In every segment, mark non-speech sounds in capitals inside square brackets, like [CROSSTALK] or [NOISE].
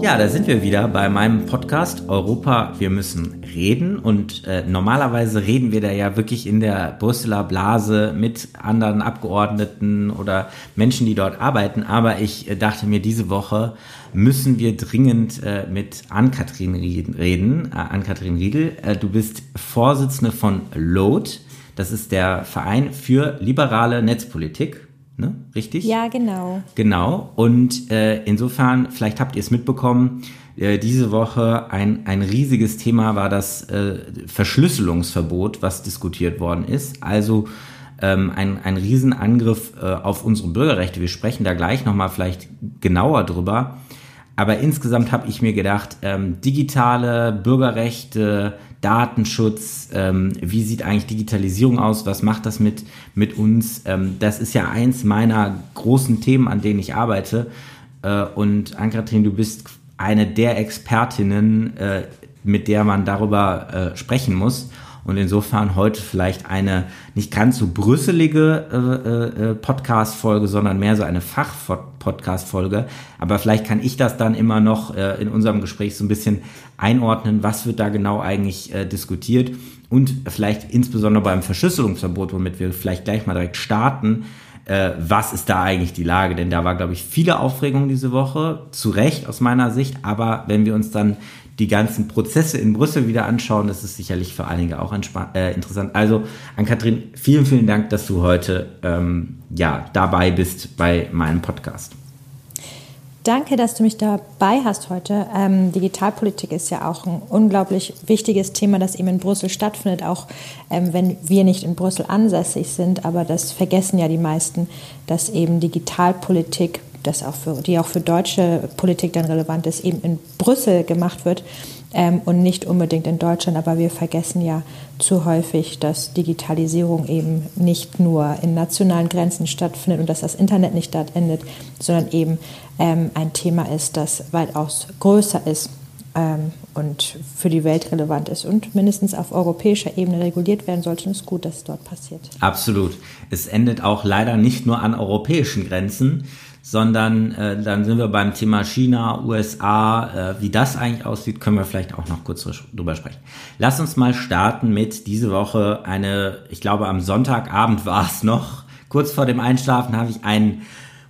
Ja, da sind wir wieder bei meinem Podcast Europa, wir müssen reden. Und äh, normalerweise reden wir da ja wirklich in der Brüsseler Blase mit anderen Abgeordneten oder Menschen, die dort arbeiten. Aber ich äh, dachte mir, diese Woche müssen wir dringend äh, mit Ann-Kathrin reden. Äh, Ann-Kathrin Riedel, äh, du bist Vorsitzende von LOAD. Das ist der Verein für liberale Netzpolitik ne? Richtig? Ja, genau. Genau. Und äh, insofern, vielleicht habt ihr es mitbekommen, äh, diese Woche ein, ein riesiges Thema war das äh, Verschlüsselungsverbot, was diskutiert worden ist. Also ähm, ein, ein Riesenangriff äh, auf unsere Bürgerrechte. Wir sprechen da gleich nochmal vielleicht genauer drüber. Aber insgesamt habe ich mir gedacht, ähm, digitale Bürgerrechte, Datenschutz, ähm, wie sieht eigentlich Digitalisierung aus, was macht das mit, mit uns? Ähm, das ist ja eins meiner großen Themen, an denen ich arbeite. Äh, und Ann-Kathrin, du bist eine der Expertinnen, äh, mit der man darüber äh, sprechen muss. Und insofern heute vielleicht eine nicht ganz so brüsselige äh, äh, Podcast-Folge, sondern mehr so eine Fach-Podcast-Folge. Aber vielleicht kann ich das dann immer noch äh, in unserem Gespräch so ein bisschen einordnen, was wird da genau eigentlich äh, diskutiert. Und vielleicht insbesondere beim Verschlüsselungsverbot, womit wir vielleicht gleich mal direkt starten, äh, was ist da eigentlich die Lage? Denn da war, glaube ich, viele Aufregung diese Woche, zu Recht aus meiner Sicht. Aber wenn wir uns dann die ganzen Prozesse in Brüssel wieder anschauen. Das ist sicherlich für einige auch äh, interessant. Also an Kathrin, vielen, vielen Dank, dass du heute ähm, ja, dabei bist bei meinem Podcast. Danke, dass du mich dabei hast heute. Ähm, Digitalpolitik ist ja auch ein unglaublich wichtiges Thema, das eben in Brüssel stattfindet, auch ähm, wenn wir nicht in Brüssel ansässig sind. Aber das vergessen ja die meisten, dass eben Digitalpolitik das auch für, die auch für deutsche Politik dann relevant ist, eben in Brüssel gemacht wird ähm, und nicht unbedingt in Deutschland. Aber wir vergessen ja zu häufig, dass Digitalisierung eben nicht nur in nationalen Grenzen stattfindet und dass das Internet nicht dort endet, sondern eben ähm, ein Thema ist, das weitaus größer ist ähm, und für die Welt relevant ist und mindestens auf europäischer Ebene reguliert werden sollte. Und es ist gut, dass es dort passiert. Absolut. Es endet auch leider nicht nur an europäischen Grenzen, sondern äh, dann sind wir beim Thema China, USA, äh, wie das eigentlich aussieht, können wir vielleicht auch noch kurz drüber sprechen. Lass uns mal starten mit diese Woche eine, ich glaube am Sonntagabend [LAUGHS] war es noch, kurz vor dem Einschlafen habe ich einen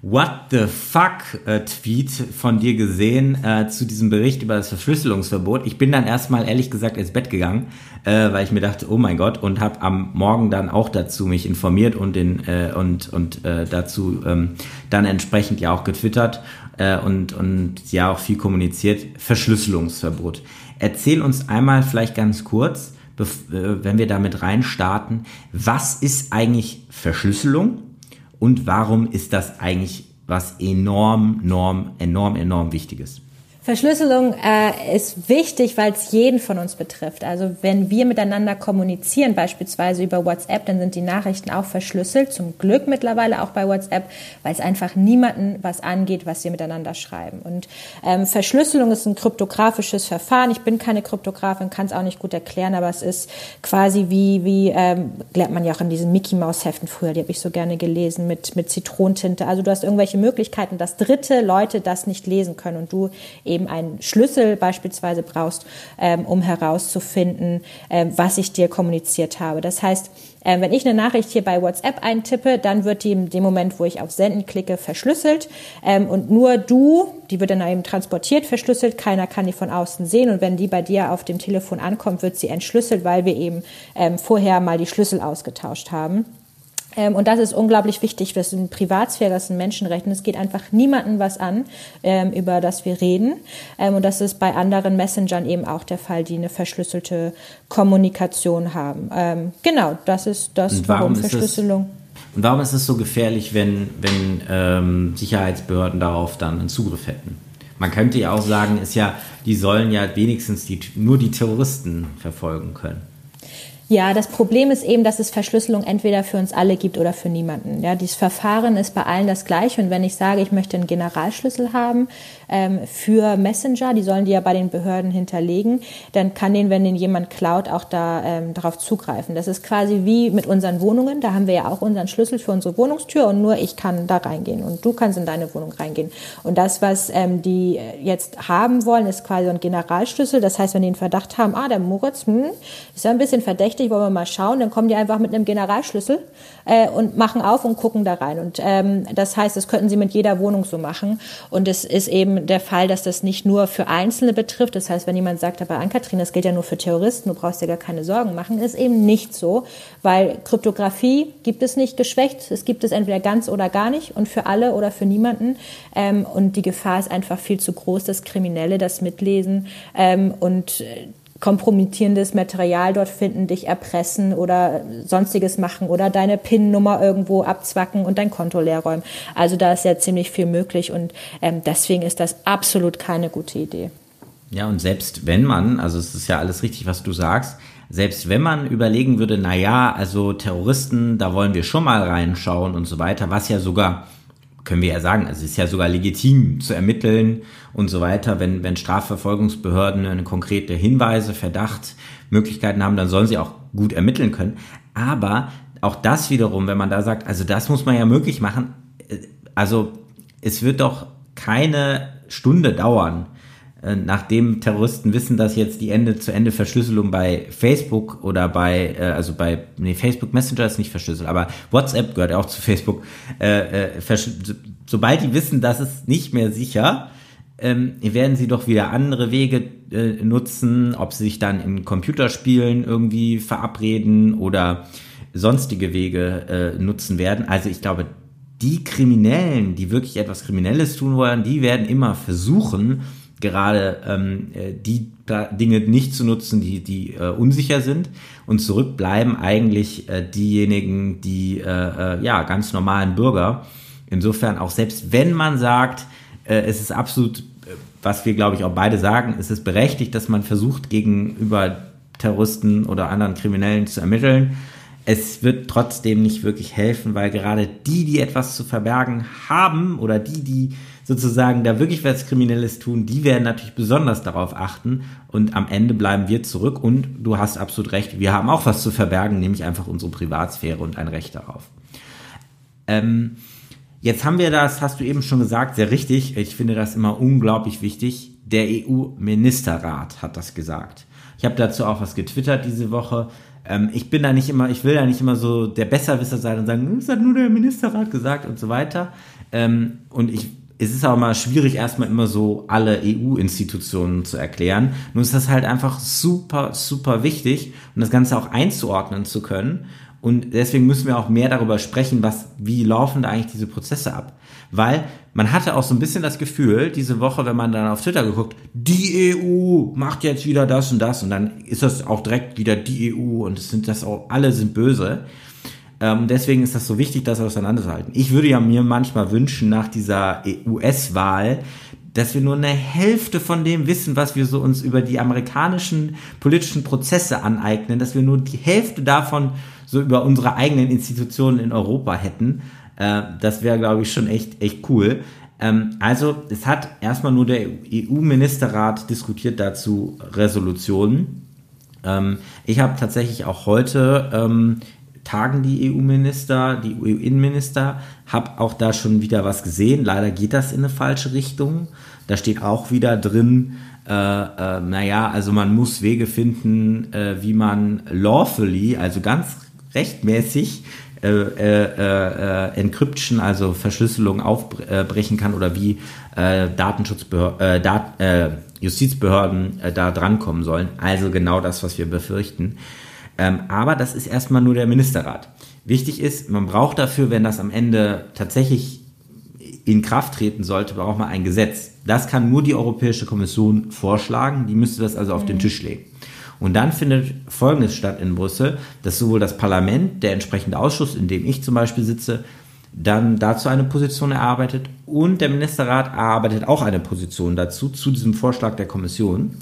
What the fuck äh, Tweet von dir gesehen äh, zu diesem Bericht über das Verschlüsselungsverbot. Ich bin dann erstmal ehrlich gesagt ins Bett gegangen, äh, weil ich mir dachte, oh mein Gott, und habe am Morgen dann auch dazu mich informiert und den äh, und und äh, dazu ähm, dann entsprechend ja auch getwittert äh, und und ja auch viel kommuniziert. Verschlüsselungsverbot. Erzähl uns einmal vielleicht ganz kurz, äh, wenn wir damit reinstarten, was ist eigentlich Verschlüsselung? Und warum ist das eigentlich was enorm, enorm, enorm, enorm wichtiges? Verschlüsselung äh, ist wichtig, weil es jeden von uns betrifft. Also wenn wir miteinander kommunizieren, beispielsweise über WhatsApp, dann sind die Nachrichten auch verschlüsselt. Zum Glück mittlerweile auch bei WhatsApp, weil es einfach niemanden was angeht, was wir miteinander schreiben. Und ähm, Verschlüsselung ist ein kryptografisches Verfahren. Ich bin keine Kryptografin, kann es auch nicht gut erklären, aber es ist quasi wie, wie ähm, lernt man ja auch in diesen Mickey Mouse Heften früher, die habe ich so gerne gelesen mit mit Zitronentinte. Also du hast irgendwelche Möglichkeiten, dass dritte Leute das nicht lesen können und du eben eben einen Schlüssel beispielsweise brauchst, ähm, um herauszufinden, ähm, was ich dir kommuniziert habe. Das heißt, äh, wenn ich eine Nachricht hier bei WhatsApp eintippe, dann wird die in dem Moment, wo ich auf Senden klicke, verschlüsselt. Ähm, und nur du, die wird dann eben transportiert, verschlüsselt. Keiner kann die von außen sehen. Und wenn die bei dir auf dem Telefon ankommt, wird sie entschlüsselt, weil wir eben ähm, vorher mal die Schlüssel ausgetauscht haben. Ähm, und das ist unglaublich wichtig. Das ist eine Privatsphäre, das ist ein Menschenrecht. Und es geht einfach niemandem was an, ähm, über das wir reden. Ähm, und das ist bei anderen Messengern eben auch der Fall, die eine verschlüsselte Kommunikation haben. Genau, das ist das, warum, warum Verschlüsselung. und warum ist es so gefährlich, wenn, wenn ähm, Sicherheitsbehörden darauf dann einen Zugriff hätten? Man könnte ja auch sagen, ist ja, die sollen ja wenigstens die, nur die Terroristen verfolgen können. Ja, das Problem ist eben, dass es Verschlüsselung entweder für uns alle gibt oder für niemanden. Ja, dieses Verfahren ist bei allen das gleiche. Und wenn ich sage, ich möchte einen Generalschlüssel haben ähm, für Messenger, die sollen die ja bei den Behörden hinterlegen, dann kann den, wenn den jemand klaut, auch da ähm, darauf zugreifen. Das ist quasi wie mit unseren Wohnungen. Da haben wir ja auch unseren Schlüssel für unsere Wohnungstür und nur ich kann da reingehen und du kannst in deine Wohnung reingehen. Und das, was ähm, die jetzt haben wollen, ist quasi ein Generalschlüssel. Das heißt, wenn die einen Verdacht haben, ah, der Moritz, hm, ist ja ein bisschen verdächtig verdächtig, wollen wir mal schauen. Dann kommen die einfach mit einem Generalschlüssel äh, und machen auf und gucken da rein. Und ähm, das heißt, das könnten sie mit jeder Wohnung so machen. Und es ist eben der Fall, dass das nicht nur für Einzelne betrifft. Das heißt, wenn jemand sagt, aber Ann-Kathrin, das gilt ja nur für Terroristen, du brauchst dir gar keine Sorgen machen, ist eben nicht so, weil Kryptographie gibt es nicht geschwächt. Es gibt es entweder ganz oder gar nicht und für alle oder für niemanden. Ähm, und die Gefahr ist einfach viel zu groß, dass Kriminelle das mitlesen ähm, und äh, kompromittierendes Material dort finden, dich erpressen oder sonstiges machen oder deine PIN-Nummer irgendwo abzwacken und dein Konto leer räumen. Also da ist ja ziemlich viel möglich und ähm, deswegen ist das absolut keine gute Idee. Ja, und selbst wenn man, also es ist ja alles richtig, was du sagst, selbst wenn man überlegen würde, na ja, also Terroristen, da wollen wir schon mal reinschauen und so weiter, was ja sogar können wir ja sagen, also es ist ja sogar legitim zu ermitteln und so weiter, wenn, wenn Strafverfolgungsbehörden eine konkrete Hinweise, Verdacht, Möglichkeiten haben, dann sollen sie auch gut ermitteln können. Aber auch das wiederum, wenn man da sagt, also das muss man ja möglich machen, äh, also es wird doch keine Stunde dauern, nachdem Terroristen wissen, dass jetzt die Ende-zu-Ende-Verschlüsselung bei Facebook oder bei, äh, also bei, nee, Facebook Messenger ist nicht verschlüsselt, aber WhatsApp gehört auch zu Facebook. Äh, äh, sobald die wissen, dass es nicht mehr sicher, ähm, werden sie doch wieder andere Wege äh, nutzen, ob sie sich dann in Computerspielen irgendwie verabreden oder sonstige Wege äh, nutzen werden. Also ich glaube, die Kriminellen, die wirklich etwas Kriminelles tun wollen, die werden immer versuchen, gerade ähm, äh, die Dinge nicht zu nutzen, die, die äh, unsicher sind. Und zurückbleiben eigentlich äh, diejenigen, die äh, äh, ja ganz normalen Bürger. Insofern auch selbst wenn man sagt, äh, es ist absolut, äh, was wir glaube ich auch beide sagen, es ist berechtigt, dass man versucht gegenüber Terroristen oder anderen Kriminellen zu ermitteln. Es wird trotzdem nicht wirklich helfen, weil gerade die, die etwas zu verbergen haben oder die, die sozusagen da wirklich was Kriminelles tun, die werden natürlich besonders darauf achten und am Ende bleiben wir zurück und du hast absolut recht, wir haben auch was zu verbergen, nämlich einfach unsere Privatsphäre und ein Recht darauf. Ähm, jetzt haben wir das, hast du eben schon gesagt, sehr richtig, ich finde das immer unglaublich wichtig, der EU-Ministerrat hat das gesagt. Ich habe dazu auch was getwittert diese Woche. Ähm, ich bin da nicht immer, ich will da nicht immer so der Besserwisser sein und sagen, das hat nur der Ministerrat gesagt und so weiter. Ähm, und ich es ist auch mal schwierig, erstmal immer so alle EU-Institutionen zu erklären. Nun ist das halt einfach super, super wichtig, um das Ganze auch einzuordnen zu können. Und deswegen müssen wir auch mehr darüber sprechen, was, wie laufen da eigentlich diese Prozesse ab. Weil man hatte auch so ein bisschen das Gefühl, diese Woche, wenn man dann auf Twitter geguckt, die EU macht jetzt wieder das und das und dann ist das auch direkt wieder die EU und es sind das auch, alle sind böse. Ähm, deswegen ist das so wichtig, das auseinanderzuhalten. Ich würde ja mir manchmal wünschen, nach dieser US-Wahl, dass wir nur eine Hälfte von dem wissen, was wir so uns über die amerikanischen politischen Prozesse aneignen, dass wir nur die Hälfte davon so über unsere eigenen Institutionen in Europa hätten. Äh, das wäre, glaube ich, schon echt, echt cool. Ähm, also, es hat erstmal nur der EU-Ministerrat diskutiert dazu Resolutionen. Ähm, ich habe tatsächlich auch heute ähm, tagen die EU-Minister, die EU-Innenminister, habe auch da schon wieder was gesehen. Leider geht das in eine falsche Richtung. Da steht auch wieder drin, äh, äh, naja, also man muss Wege finden, äh, wie man lawfully, also ganz rechtmäßig, äh, äh, äh, Encryption, also Verschlüsselung aufbrechen kann oder wie Datenschutzbehörden, Dat, Justizbehörden da drankommen sollen. Also genau das, was wir befürchten. Ähm, aber das ist erstmal nur der Ministerrat. Wichtig ist, man braucht dafür, wenn das am Ende tatsächlich in Kraft treten sollte, braucht man ein Gesetz. Das kann nur die Europäische Kommission vorschlagen, die müsste das also auf mhm. den Tisch legen. Und dann findet Folgendes statt in Brüssel, dass sowohl das Parlament, der entsprechende Ausschuss, in dem ich zum Beispiel sitze, dann dazu eine Position erarbeitet und der Ministerrat erarbeitet auch eine Position dazu, zu diesem Vorschlag der Kommission.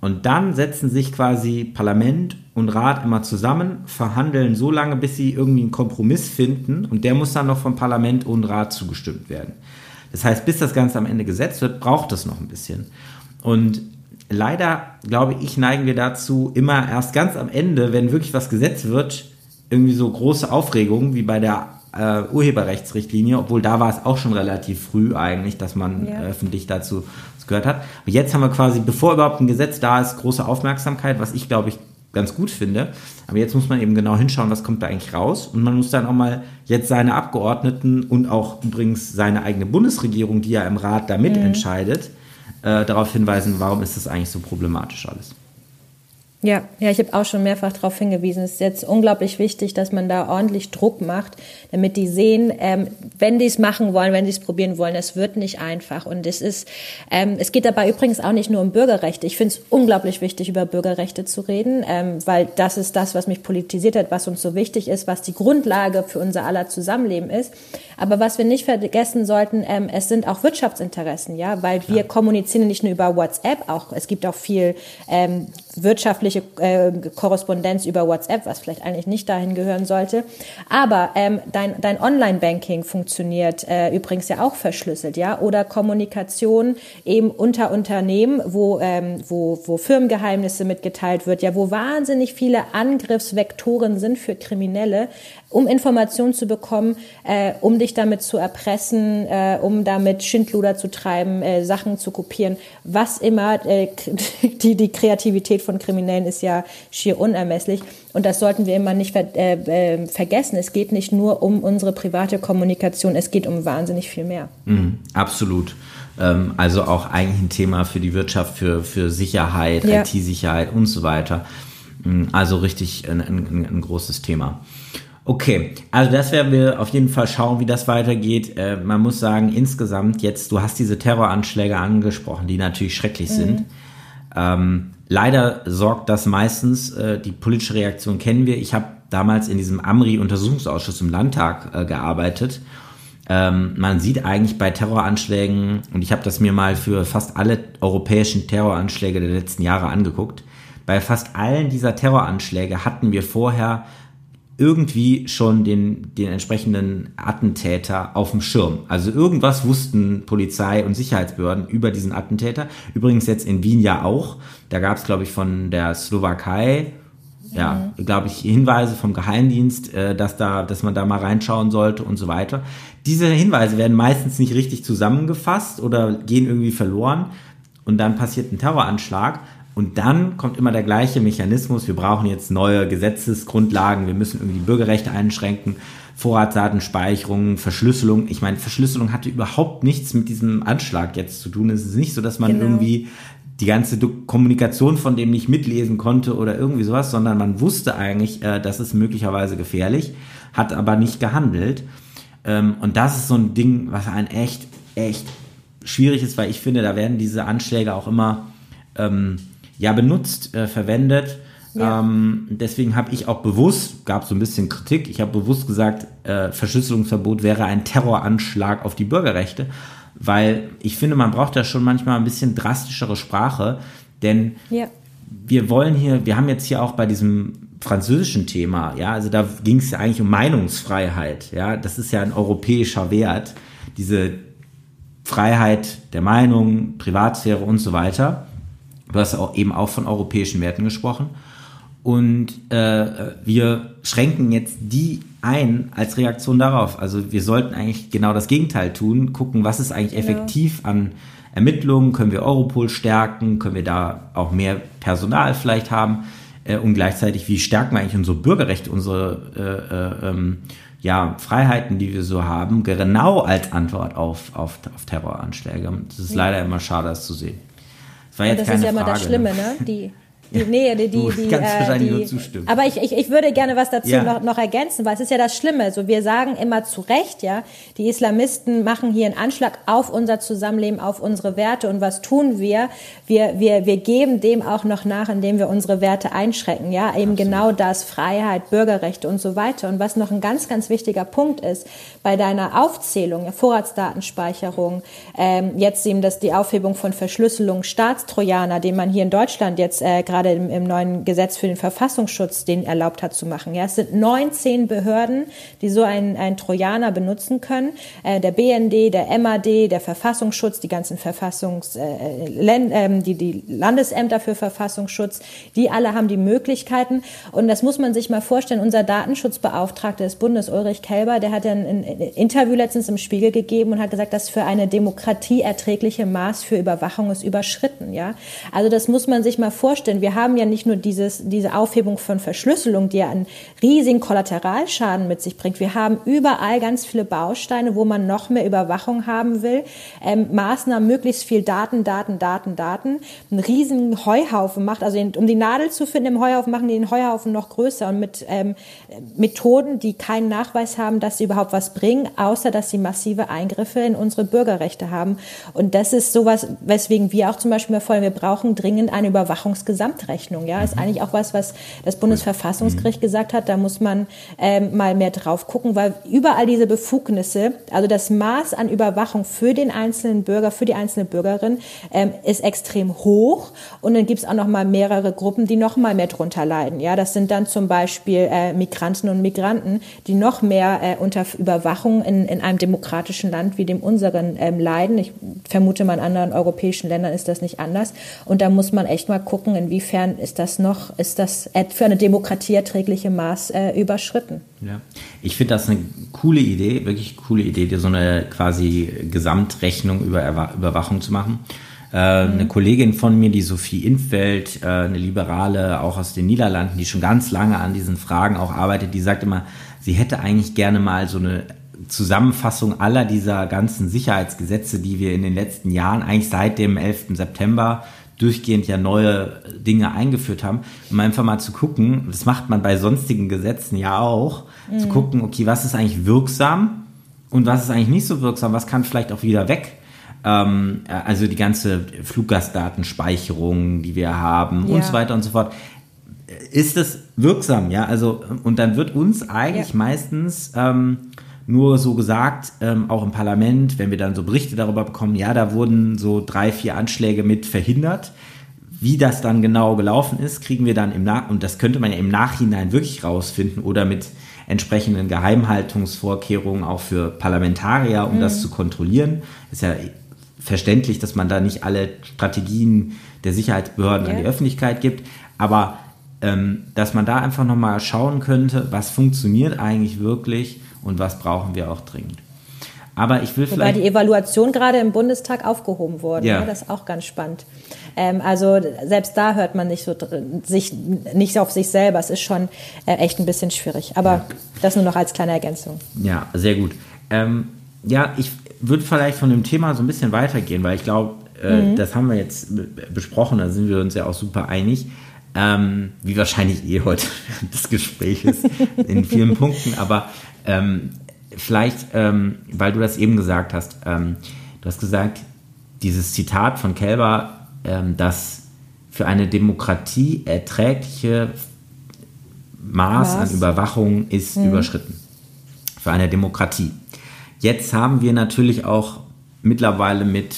Und dann setzen sich quasi Parlament und Rat immer zusammen, verhandeln so lange, bis sie irgendwie einen Kompromiss finden und der muss dann noch vom Parlament und Rat zugestimmt werden. Das heißt, bis das Ganze am Ende gesetzt wird, braucht es noch ein bisschen. Und leider, glaube ich, neigen wir dazu, immer erst ganz am Ende, wenn wirklich was gesetzt wird, irgendwie so große Aufregungen wie bei der äh, Urheberrechtsrichtlinie, obwohl da war es auch schon relativ früh eigentlich, dass man ja. öffentlich dazu gehört hat. Aber jetzt haben wir quasi, bevor überhaupt ein Gesetz da ist, große Aufmerksamkeit, was ich glaube ich ganz gut finde. Aber jetzt muss man eben genau hinschauen, was kommt da eigentlich raus. Und man muss dann auch mal jetzt seine Abgeordneten und auch übrigens seine eigene Bundesregierung, die ja im Rat da mitentscheidet, mhm. äh, darauf hinweisen, warum ist das eigentlich so problematisch alles. Ja, ja, ich habe auch schon mehrfach darauf hingewiesen. Es ist jetzt unglaublich wichtig, dass man da ordentlich Druck macht, damit die sehen, ähm, wenn die es machen wollen, wenn sie es probieren wollen, es wird nicht einfach. Und es ist, ähm, es geht dabei übrigens auch nicht nur um Bürgerrechte. Ich finde es unglaublich wichtig, über Bürgerrechte zu reden, ähm, weil das ist das, was mich politisiert hat, was uns so wichtig ist, was die Grundlage für unser aller Zusammenleben ist. Aber was wir nicht vergessen sollten, ähm, es sind auch Wirtschaftsinteressen, ja, weil wir kommunizieren nicht nur über WhatsApp, auch es gibt auch viel ähm, wirtschaftliche äh, Korrespondenz über WhatsApp, was vielleicht eigentlich nicht dahin gehören sollte. Aber ähm, dein, dein Online-Banking funktioniert äh, übrigens ja auch verschlüsselt, ja, oder Kommunikation eben unter Unternehmen, wo, ähm, wo, wo Firmengeheimnisse mitgeteilt wird, ja, wo wahnsinnig viele Angriffsvektoren sind für Kriminelle, um Informationen zu bekommen, äh, um dich damit zu erpressen, äh, um damit Schindluder zu treiben, äh, Sachen zu kopieren, was immer. Äh, [LAUGHS] die, die Kreativität von Kriminellen ist ja schier unermesslich. Und das sollten wir immer nicht ver äh, äh, vergessen. Es geht nicht nur um unsere private Kommunikation, es geht um wahnsinnig viel mehr. Mhm, absolut ähm, also auch eigentlich ein Thema für die Wirtschaft, für, für Sicherheit, ja. IT-Sicherheit und so weiter. Mhm, also richtig ein, ein, ein großes Thema. Okay, also das werden wir auf jeden Fall schauen, wie das weitergeht. Äh, man muss sagen, insgesamt jetzt, du hast diese Terroranschläge angesprochen, die natürlich schrecklich mhm. sind. Ähm, leider sorgt das meistens, äh, die politische Reaktion kennen wir. Ich habe damals in diesem AMRI-Untersuchungsausschuss im Landtag äh, gearbeitet. Ähm, man sieht eigentlich bei Terroranschlägen, und ich habe das mir mal für fast alle europäischen Terroranschläge der letzten Jahre angeguckt, bei fast allen dieser Terroranschläge hatten wir vorher irgendwie schon den, den entsprechenden Attentäter auf dem Schirm. Also irgendwas wussten Polizei und Sicherheitsbehörden über diesen Attentäter. Übrigens jetzt in Wien ja auch. Da gab es, glaube ich, von der Slowakei, ja, mhm. glaube ich, Hinweise vom Geheimdienst, äh, dass da, dass man da mal reinschauen sollte und so weiter. Diese Hinweise werden meistens nicht richtig zusammengefasst oder gehen irgendwie verloren und dann passiert ein Terroranschlag. Und dann kommt immer der gleiche Mechanismus. Wir brauchen jetzt neue Gesetzesgrundlagen. Wir müssen irgendwie Bürgerrechte einschränken. Vorratsdatenspeicherung, Verschlüsselung. Ich meine, Verschlüsselung hatte überhaupt nichts mit diesem Anschlag jetzt zu tun. Es ist nicht so, dass man genau. irgendwie die ganze Kommunikation von dem nicht mitlesen konnte oder irgendwie sowas, sondern man wusste eigentlich, äh, das ist möglicherweise gefährlich, hat aber nicht gehandelt. Ähm, und das ist so ein Ding, was ein echt, echt schwierig ist, weil ich finde, da werden diese Anschläge auch immer ähm, ja benutzt, äh, verwendet. Ja. Ähm, deswegen habe ich auch bewusst, gab so ein bisschen Kritik, ich habe bewusst gesagt, äh, Verschlüsselungsverbot wäre ein Terroranschlag auf die Bürgerrechte, weil ich finde, man braucht da schon manchmal ein bisschen drastischere Sprache, denn ja. wir wollen hier, wir haben jetzt hier auch bei diesem französischen Thema, ja, also da ging es ja eigentlich um Meinungsfreiheit, ja, das ist ja ein europäischer Wert, diese Freiheit der Meinung, Privatsphäre und so weiter. Du hast auch eben auch von europäischen Werten gesprochen. Und äh, wir schränken jetzt die ein als Reaktion darauf. Also wir sollten eigentlich genau das Gegenteil tun, gucken, was ist eigentlich effektiv an Ermittlungen, können wir Europol stärken, können wir da auch mehr Personal vielleicht haben äh, und gleichzeitig, wie stärken wir eigentlich unsere Bürgerrechte, unsere äh, äh, ähm, ja, Freiheiten, die wir so haben, genau als Antwort auf, auf, auf Terroranschläge. Das ist ja. leider immer schade, das zu sehen. Das war jetzt das keine ist ja immer Frage, das Schlimme, ne? Die, Die, nee, die, die, kannst äh, die, nur zustimmen. Aber ich, ich, ich würde gerne was dazu Ja. noch, noch ergänzen, weil es ist ja das Schlimme. Also wir sagen immer zu Recht, ja, die Islamisten machen hier einen Anschlag auf unser Zusammenleben, auf unsere Werte. Und was tun wir? Wir, wir, wir geben dem auch noch nach, indem wir unsere Werte einschränken. Ja, eben genau das, Freiheit, Bürgerrechte und so weiter. Und was noch ein ganz, ganz wichtiger Punkt ist, bei deiner Aufzählung, Vorratsdatenspeicherung, ähm, jetzt eben das, die Aufhebung von Verschlüsselung, Staatstrojaner, den man hier in Deutschland jetzt äh, gerade im, im neuen Gesetz für den Verfassungsschutz den erlaubt hat zu machen. Ja, es sind 19 Behörden, die so einen, einen Trojaner benutzen können. Äh, der BND, der MAD, der Verfassungsschutz, die ganzen Verfassungs, äh, Len, ähm, die, die Landesämter für Verfassungsschutz, die alle haben die Möglichkeiten. Und das muss man sich mal vorstellen. Unser Datenschutzbeauftragter des Bundes, Ulrich Kelber, der hat ja ein, ein Interview letztens im Spiegel gegeben und hat gesagt, dass für eine Demokratie erträgliche Maß für Überwachung ist überschritten. Ja, also das muss man sich mal vorstellen. Wir haben ja nicht nur dieses, diese Aufhebung von Verschlüsselung, die ja einen riesigen Kollateralschaden mit sich bringt. Wir haben überall ganz viele Bausteine, wo man noch mehr Überwachung haben will. Ähm, Maßnahmen, möglichst viel Daten, Daten, Daten, Daten. Einen riesigen Heuhaufen macht, also um die Nadel zu finden im Heuhaufen, machen die den Heuhaufen noch größer und mit ähm, Methoden, die keinen Nachweis haben, dass sie überhaupt was bringen, außer dass sie massive Eingriffe in unsere Bürgerrechte haben. Und das ist sowas, weswegen wir auch zum Beispiel mal vorhin, wir brauchen dringend eine Überwachungsgesamtrechnung. Ja, ist eigentlich auch was, was das Bundesverfassungsgericht gesagt hat. Da muss man ähm, mal mehr drauf gucken, weil überall diese Befugnisse, also das Maß an Überwachung für den einzelnen Bürger, für die einzelne Bürgerin, ähm, ist extrem hoch. Und dann gibt es auch noch mal mehrere Gruppen, die noch mal mehr drunter leiden. Ja, das sind dann zum Beispiel äh, Migranten und Migranten, die noch mehr äh, unter Überwachung in, in einem demokratischen Land wie dem unseren ähm, leiden. Ich vermute mal in anderen europäischen Ländern ist das nicht anders. Und da muss man echt mal gucken, inwiefern ist das noch, ist das für eine Demokratie erträgliche Maß äh, überschritten. Ja. Ich finde das eine coole Idee, wirklich coole Idee, dir so eine quasi Gesamtrechnung über Erwa- Überwachung zu machen. Äh, Eine Kollegin von mir, die Sophie Infeld, äh, eine Liberale, auch aus den Niederlanden, die schon ganz lange an diesen Fragen auch arbeitet, die sagt immer, sie hätte eigentlich gerne mal so eine Zusammenfassung aller dieser ganzen Sicherheitsgesetze, die wir in den letzten Jahren, eigentlich seit dem 11. September, durchgehend ja neue Dinge eingeführt haben, um einfach mal zu gucken, das macht man bei sonstigen Gesetzen ja auch, zu gucken, okay, was ist eigentlich wirksam und was ist eigentlich nicht so wirksam, was kann vielleicht auch wieder weg. Ähm, also die ganze Fluggastdatenspeicherung, die wir haben Ja. und so weiter und so fort. Ist das wirksam, ja? Also, und dann wird uns eigentlich Ja. meistens ähm, nur so gesagt, ähm, auch im Parlament, wenn wir dann so Berichte darüber bekommen, ja, da wurden so drei, vier Anschläge mit verhindert. Wie das dann genau gelaufen ist, kriegen wir dann im Nach und das könnte man ja im Nachhinein wirklich rausfinden oder mit entsprechenden Geheimhaltungsvorkehrungen auch für Parlamentarier, um das zu kontrollieren. Ist ja verständlich, dass man da nicht alle Strategien der Sicherheitsbehörden an Ja. die Öffentlichkeit gibt, aber ähm, dass man da einfach nochmal schauen könnte, was funktioniert eigentlich wirklich und was brauchen wir auch dringend. Aber ich will Wobei vielleicht. die Evaluation gerade im Bundestag aufgehoben wurde. Ja. Ja. Das ist auch ganz spannend. Ähm, also selbst da hört man nicht so sich nicht auf sich selber. Es ist schon äh, echt ein bisschen schwierig. Aber das nur noch als kleine Ergänzung. Ja, sehr gut. Ähm, ja, ich würde vielleicht von dem Thema so ein bisschen weitergehen, weil ich glaube, äh, das haben wir jetzt besprochen, da sind wir uns ja auch super einig. Ähm, wie wahrscheinlich eh heute [LAUGHS] während des Gespräches in vielen Punkten, aber ähm, vielleicht, ähm, weil du das eben gesagt hast, ähm, du hast gesagt, dieses Zitat von Kelber, ähm, dass für eine Demokratie erträgliche Maß an Maß. Überwachung ist überschritten. Für eine Demokratie. Jetzt haben wir natürlich auch mittlerweile mit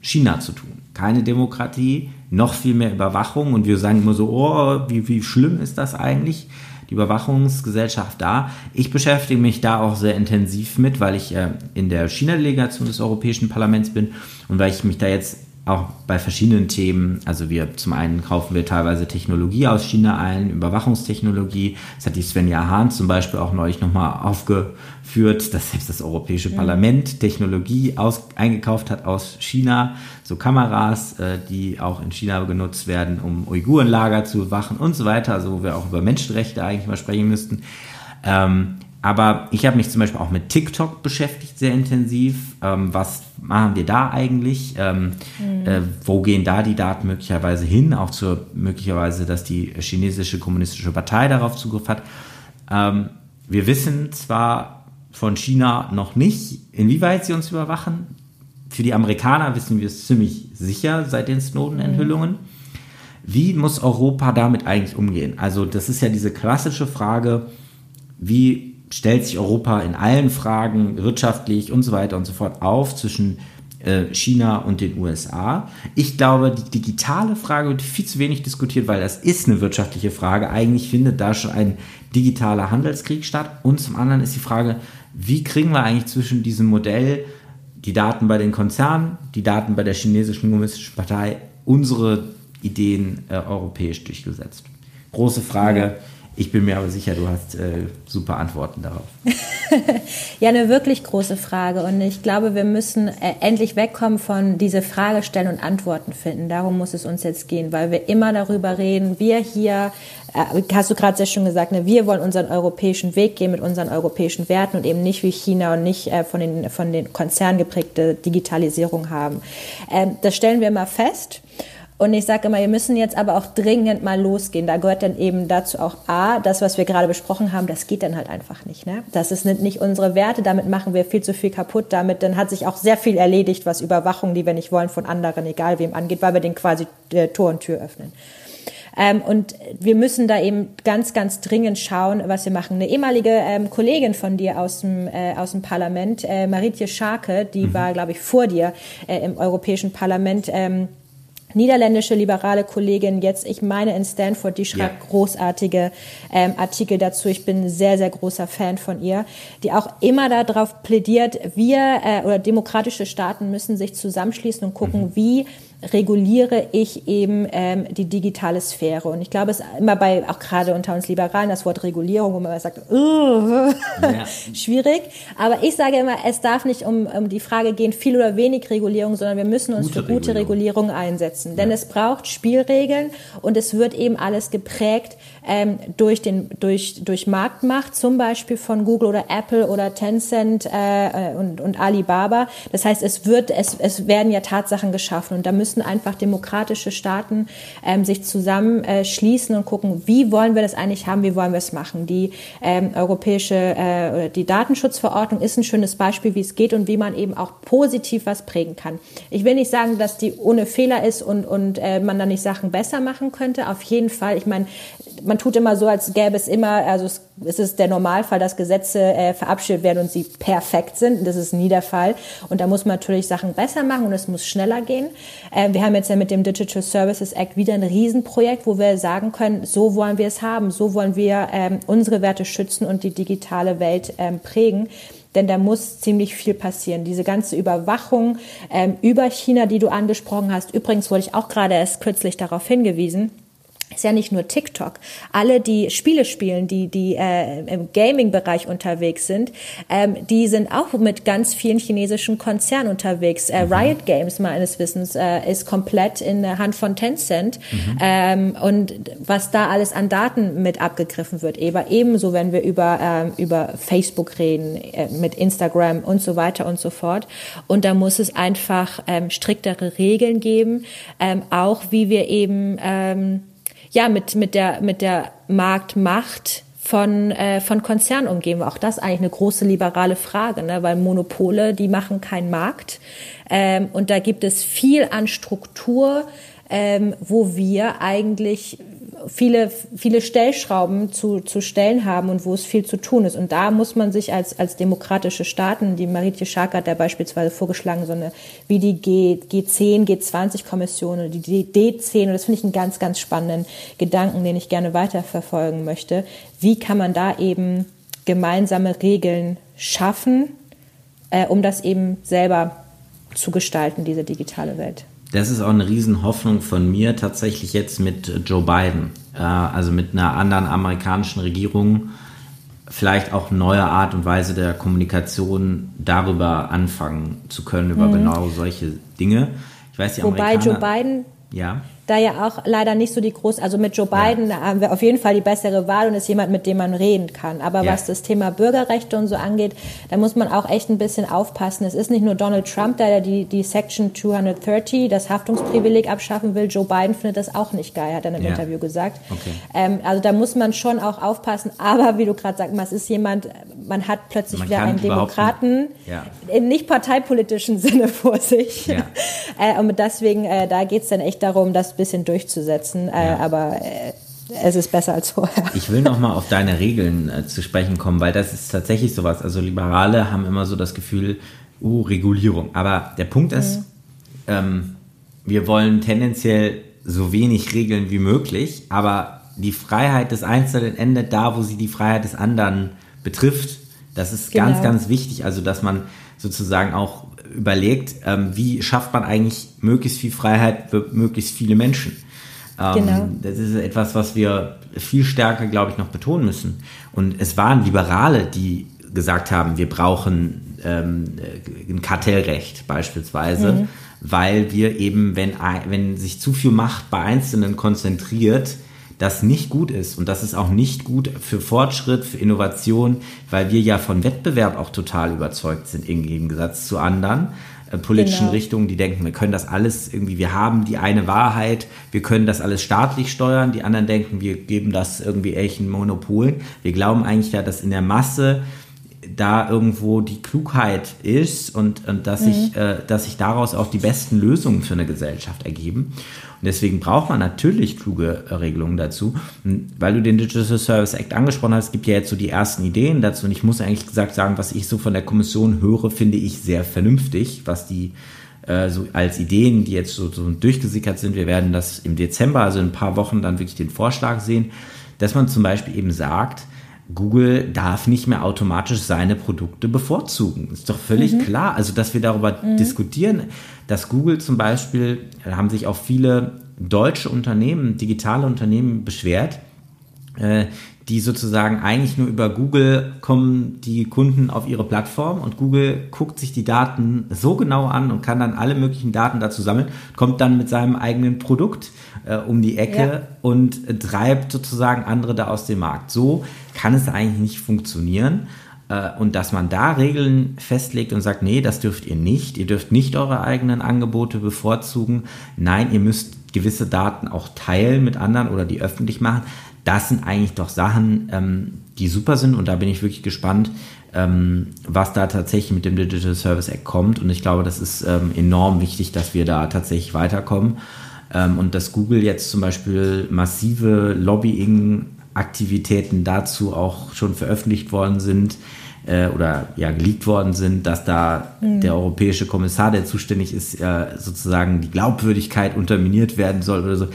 China zu tun. Keine Demokratie, noch viel mehr Überwachung und wir sagen immer so, oh, wie, wie schlimm ist das eigentlich? Die Überwachungsgesellschaft da. Ich beschäftige mich da auch sehr intensiv mit, weil ich äh, in der China-Delegation des Europäischen Parlaments bin und weil ich mich da jetzt auch bei verschiedenen Themen, also wir zum einen kaufen wir teilweise Technologie aus China ein, Überwachungstechnologie. Das hat die Svenja Hahn zum Beispiel auch neulich nochmal aufgeführt, dass selbst das Europäische Parlament Technologie aus, eingekauft hat aus China, so Kameras, äh, die auch in China genutzt werden, um Uigurenlager zu bewachen und so weiter, also wo wir auch über Menschenrechte eigentlich mal sprechen müssten. Ähm, aber ich habe mich zum Beispiel auch mit TikTok beschäftigt, sehr intensiv. Ähm, was machen wir da eigentlich? Ähm, mhm. äh, wo gehen da die Daten möglicherweise hin? Auch zur möglicherweise, dass die chinesische kommunistische Partei darauf Zugriff hat. Ähm, wir wissen zwar von China noch nicht, inwieweit sie uns überwachen. Für die Amerikaner wissen wir es ziemlich sicher seit den Snowden-Enthüllungen. Mhm. Wie muss Europa damit eigentlich umgehen? Also das ist ja diese klassische Frage, wie stellt sich Europa in allen Fragen wirtschaftlich und so weiter und so fort auf zwischen äh, China und den USA. Ich glaube, die digitale Frage wird viel zu wenig diskutiert, weil das ist eine wirtschaftliche Frage. Eigentlich findet da schon ein digitaler Handelskrieg statt. Und zum anderen ist die Frage, wie kriegen wir eigentlich zwischen diesem Modell die Daten bei den Konzernen, die Daten bei der chinesischen kommunistischen Partei, unsere Ideen äh, europäisch durchgesetzt? Große Frage. Ja ich bin mir aber sicher, du hast äh, super Antworten darauf. [LAUGHS] ja, eine wirklich große Frage. Und ich glaube, wir müssen äh, endlich wegkommen von diese Frage stellen und Antworten finden. Darum muss es uns jetzt gehen, weil wir immer darüber reden, wir hier, äh, hast du gerade sehr schön gesagt, ne, wir wollen unseren europäischen Weg gehen mit unseren europäischen Werten und eben nicht wie China und nicht äh, von, den, von den Konzernen geprägte Digitalisierung haben. Ähm, das stellen wir mal fest. Und ich sage immer, wir müssen jetzt aber auch dringend mal losgehen. Da gehört dann eben dazu auch A, das, was wir gerade besprochen haben, das geht dann halt einfach nicht. Ne? Das ist nicht unsere Werte, damit machen wir viel zu viel kaputt. Damit dann hat sich auch sehr viel erledigt, was Überwachung, die wir nicht wollen, von anderen, egal wem angeht, weil wir den quasi äh, Tor und Tür öffnen. Ähm, und wir müssen da eben ganz, ganz dringend schauen, was wir machen. Eine ehemalige ähm, Kollegin von dir aus dem, äh, aus dem Parlament, äh, Maritje Scharke, die mhm. war, glaube ich, vor dir äh, im Europäischen Parlament, ähm, niederländische liberale Kollegin jetzt, ich meine in Stanford, die schreibt ja. großartige ähm, Artikel dazu. Ich bin sehr, sehr großer Fan von ihr, die auch immer darauf plädiert, wir äh, oder demokratische Staaten müssen sich zusammenschließen und gucken, mhm. wie reguliere ich eben ähm, die digitale Sphäre. Und ich glaube, es ist immer bei, auch gerade unter uns Liberalen, das Wort Regulierung, wo man sagt, uh, ja. [LAUGHS] schwierig. Aber ich sage immer, es darf nicht um, um die Frage gehen, viel oder wenig Regulierung, sondern wir müssen uns gute für gute Regulierung, Regulierung einsetzen. Denn ja. es braucht Spielregeln und es wird eben alles geprägt ähm, durch, den, durch, durch Marktmacht, zum Beispiel von Google oder Apple oder Tencent äh, und, und Alibaba. Das heißt, es wird, es, es werden ja Tatsachen geschaffen und da müssen einfach demokratische Staaten ähm, sich zusammenschließen äh, und gucken, wie wollen wir das eigentlich haben, wie wollen wir es machen. Die ähm, europäische äh, oder die Datenschutzverordnung ist ein schönes Beispiel, wie es geht und wie man eben auch positiv was prägen kann. Ich will nicht sagen, dass die ohne Fehler ist und, und äh, man dann nicht Sachen besser machen könnte. Auf jeden Fall. Ich meine, man tut immer so, als gäbe es immer, also es, es ist der Normalfall, dass Gesetze äh, verabschiedet werden und sie perfekt sind. Das ist nie der Fall. Und da muss man natürlich Sachen besser machen und es muss schneller gehen. Äh, wir haben jetzt ja mit dem Digital Services Act wieder ein Riesenprojekt, wo wir sagen können, so wollen wir es haben, so wollen wir ähm, unsere Werte schützen und die digitale Welt ähm, prägen denn da muss ziemlich viel passieren. Diese ganze Überwachung ähm, über China, die du angesprochen hast, übrigens wurde ich auch gerade erst kürzlich darauf hingewiesen, ist ja nicht nur TikTok. Alle, die Spiele spielen, die, die äh, im Gaming-Bereich unterwegs sind, ähm, die sind auch mit ganz vielen chinesischen Konzernen unterwegs. Äh, mhm. Riot Games, meines Wissens, äh, ist komplett in der Hand von Tencent. Mhm. Ähm, und was da alles an Daten mit abgegriffen wird, eben ebenso, wenn wir über, ähm, über Facebook reden, äh, mit Instagram und so weiter und so fort. Und da muss es einfach ähm, striktere Regeln geben, ähm, auch wie wir eben ähm, ja, mit, mit der, mit der Marktmacht von, äh, von Konzernen umgehen. Auch das eigentlich eine große liberale Frage, ne? weil Monopole, die machen keinen Markt. Ähm, und da gibt es viel an Struktur, ähm, wo wir eigentlich viele, viele Stellschrauben zu, zu stellen haben und wo es viel zu tun ist. Und da muss man sich als, als demokratische Staaten, die Maritje Schark hat ja beispielsweise vorgeschlagen, so eine, wie die G, G10, G20-Kommission oder die D10, und das finde ich einen ganz, ganz spannenden Gedanken, den ich gerne weiterverfolgen möchte. Wie kann man da eben gemeinsame Regeln schaffen, äh, um das eben selber zu gestalten, diese digitale Welt? Das ist auch eine Riesenhoffnung von mir tatsächlich jetzt mit Joe Biden, äh, also mit einer anderen amerikanischen Regierung, vielleicht auch neue Art und Weise der Kommunikation darüber anfangen zu können, über mhm. genau solche Dinge. Ich weiß, die Wobei Joe Biden ja da ja auch leider nicht so die große, also mit Joe Biden ja. haben wir auf jeden Fall die bessere Wahl und ist jemand, mit dem man reden kann. Aber ja. was das Thema Bürgerrechte und so angeht, da muss man auch echt ein bisschen aufpassen. Es ist nicht nur Donald Trump, der die, die Section 230, das Haftungsprivileg abschaffen will. Joe Biden findet das auch nicht geil, hat er in einem ja. Interview gesagt. Okay. Ähm, also da muss man schon auch aufpassen. Aber wie du gerade sagst, es ist jemand, man hat plötzlich man wieder einen Demokraten ja. im nicht parteipolitischen [LAUGHS] Sinne vor sich. Ja. [LAUGHS] äh, und deswegen, äh, da geht es dann echt darum, das ein bisschen durchzusetzen. Äh, aber äh, es ist besser als vorher. Ich will nochmal auf deine Regeln äh, zu sprechen kommen, weil das ist tatsächlich sowas. Also Liberale haben immer so das Gefühl, uh, Regulierung. Aber der Punkt ist, mhm. ähm, wir wollen tendenziell so wenig Regeln wie möglich, aber die Freiheit des Einzelnen endet da, wo sie die Freiheit des anderen betrifft. Das ist genau. ganz, ganz wichtig. Also, dass man sozusagen auch überlegt, ähm, wie schafft man eigentlich möglichst viel Freiheit für möglichst viele Menschen. Ähm, genau. Das ist etwas, was wir viel stärker, glaube ich, noch betonen müssen. Und es waren Liberale, die gesagt haben, wir brauchen ähm, ein Kartellrecht beispielsweise, mhm. weil wir eben, wenn, wenn sich zu viel Macht bei Einzelnen konzentriert, das nicht gut ist. Und das ist auch nicht gut für Fortschritt, für Innovation, weil wir ja von Wettbewerb auch total überzeugt sind, im Gegensatz zu anderen äh, politischen genau. Richtungen, die denken, wir können das alles irgendwie, wir haben die eine Wahrheit, wir können das alles staatlich steuern. Die anderen denken, wir geben das irgendwie echten Monopolen. Wir glauben eigentlich ja, dass in der Masse da irgendwo die Klugheit ist und, und dass, mhm. sich, äh, dass sich daraus auch die besten Lösungen für eine Gesellschaft ergeben. Und deswegen braucht man natürlich kluge äh, Regelungen dazu. Und weil du den Digital Service Act angesprochen hast, gibt ja jetzt so die ersten Ideen dazu. Und ich muss eigentlich gesagt sagen, was ich so von der Kommission höre, finde ich sehr vernünftig, was die äh, so als Ideen, die jetzt so, so durchgesickert sind. Wir werden das im Dezember, also in ein paar Wochen, dann wirklich den Vorschlag sehen, dass man zum Beispiel eben sagt, Google darf nicht mehr automatisch seine Produkte bevorzugen. Ist doch völlig mhm. klar. Also, dass wir darüber mhm. diskutieren, dass Google zum Beispiel, da haben sich auch viele deutsche Unternehmen, digitale Unternehmen beschwert, äh, die sozusagen eigentlich nur über Google kommen die Kunden auf ihre Plattform und Google guckt sich die Daten so genau an und kann dann alle möglichen Daten dazu sammeln, kommt dann mit seinem eigenen Produkt äh, um die Ecke ja. und treibt sozusagen andere da aus dem Markt. So kann es eigentlich nicht funktionieren. Äh, und dass man da Regeln festlegt und sagt, nee, das dürft ihr nicht. Ihr dürft nicht eure eigenen Angebote bevorzugen. Nein, ihr müsst gewisse Daten auch teilen mit anderen oder die öffentlich machen das sind eigentlich doch Sachen, ähm, die super sind und da bin ich wirklich gespannt, ähm, was da tatsächlich mit dem Digital Service Act kommt. Und ich glaube, das ist ähm, enorm wichtig, dass wir da tatsächlich weiterkommen. Ähm, und dass Google jetzt zum Beispiel massive Lobbying-Aktivitäten dazu auch schon veröffentlicht worden sind äh, oder ja geleakt worden sind, dass da mhm. der europäische Kommissar, der zuständig ist, äh, sozusagen die Glaubwürdigkeit unterminiert werden soll oder so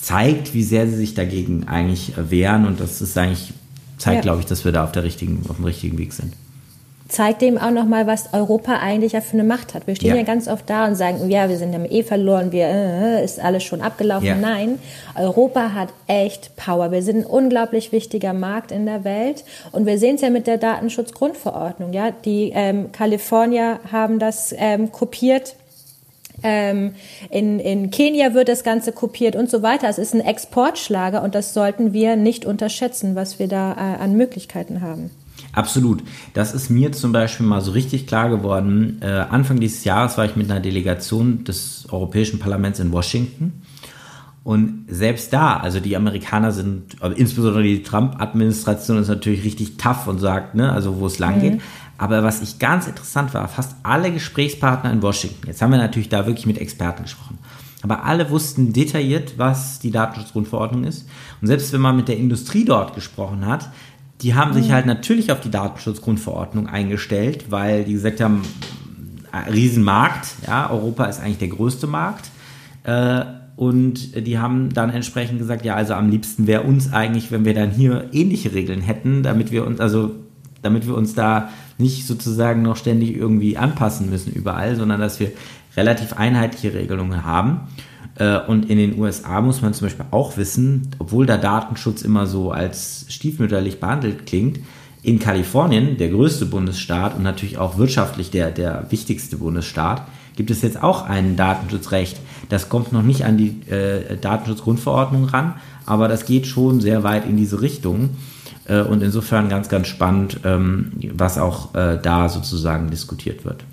zeigt, wie sehr sie sich dagegen eigentlich wehren und das ist eigentlich, zeigt, ja. glaube ich, dass wir da auf, der richtigen, auf dem richtigen Weg sind zeigt dem auch nochmal, was Europa eigentlich ja für eine Macht hat. Wir stehen ja, ja ganz oft da und sagen, ja, wir sind ja eh verloren, wir äh, ist alles schon abgelaufen. Ja. Nein, Europa hat echt Power. Wir sind ein unglaublich wichtiger Markt in der Welt und wir sehen es ja mit der Datenschutzgrundverordnung. Ja, die ähm, Kalifornier haben das ähm, kopiert ähm, in, in Kenia wird das Ganze kopiert und so weiter. Es ist ein Exportschlager und das sollten wir nicht unterschätzen, was wir da äh, an Möglichkeiten haben. Absolut. Das ist mir zum Beispiel mal so richtig klar geworden. Äh, Anfang dieses Jahres war ich mit einer Delegation des Europäischen Parlaments in Washington. Und selbst da, also die Amerikaner sind, insbesondere die Trump-Administration ist natürlich richtig tough und sagt, ne, also wo es lang mhm. geht. Aber was ich ganz interessant war, fast alle Gesprächspartner in Washington, jetzt haben wir natürlich da wirklich mit Experten gesprochen, aber alle wussten detailliert, was die Datenschutzgrundverordnung ist. Und selbst wenn man mit der Industrie dort gesprochen hat, die haben sich mhm. halt natürlich auf die Datenschutzgrundverordnung eingestellt, weil die gesagt haben, äh, Riesenmarkt, ja, Europa ist eigentlich der größte Markt. Äh, und die haben dann entsprechend gesagt, ja, also am liebsten wäre uns eigentlich, wenn wir dann hier ähnliche Regeln hätten, damit wir uns, also damit wir uns da nicht sozusagen noch ständig irgendwie anpassen müssen überall, sondern dass wir relativ einheitliche Regelungen haben. Äh, und in den USA muss man zum Beispiel auch wissen, obwohl der Datenschutz immer so als stiefmütterlich behandelt klingt, In Kalifornien, der größte Bundesstaat und natürlich auch wirtschaftlich der, der wichtigste Bundesstaat, gibt es jetzt auch ein Datenschutzrecht. Das kommt noch nicht an die äh, Datenschutzgrundverordnung ran, aber das geht schon sehr weit in diese Richtung. Äh, und insofern ganz, ganz spannend, ähm, was auch äh, da sozusagen diskutiert wird.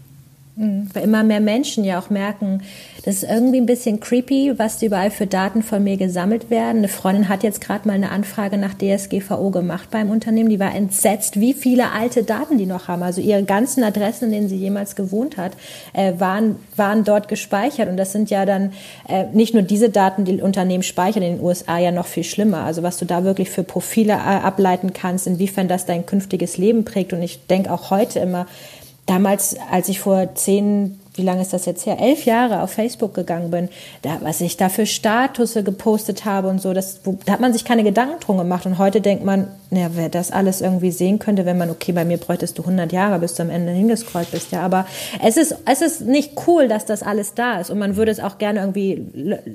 Mhm. Weil immer mehr Menschen ja auch merken, das ist irgendwie ein bisschen creepy, was überall für Daten von mir gesammelt werden. Eine Freundin hat jetzt gerade mal eine Anfrage nach DSGVO gemacht beim Unternehmen. Die war entsetzt, wie viele alte Daten die noch haben. Also ihre ganzen Adressen, in denen sie jemals gewohnt hat, äh, waren, waren dort gespeichert. Und das sind ja dann äh, nicht nur diese Daten, die Unternehmen speichern in den USA, ja noch viel schlimmer. Also was du da wirklich für Profile äh, ableiten kannst, inwiefern das dein künftiges Leben prägt. Und ich denke auch heute immer, damals, als ich vor zehn wie lange ist das jetzt her, elf Jahre auf Facebook gegangen bin, da, was ich da für Statusse gepostet habe und so, das, wo, da hat man sich keine Gedanken drum gemacht. Und heute denkt man, naja, wer das alles irgendwie sehen könnte, wenn man, okay, bei mir bräuchtest du 100 Jahre, bis du am Ende hingescrollt bist, ja, aber es ist, es ist nicht cool, dass das alles da ist. Und man würde es auch gerne irgendwie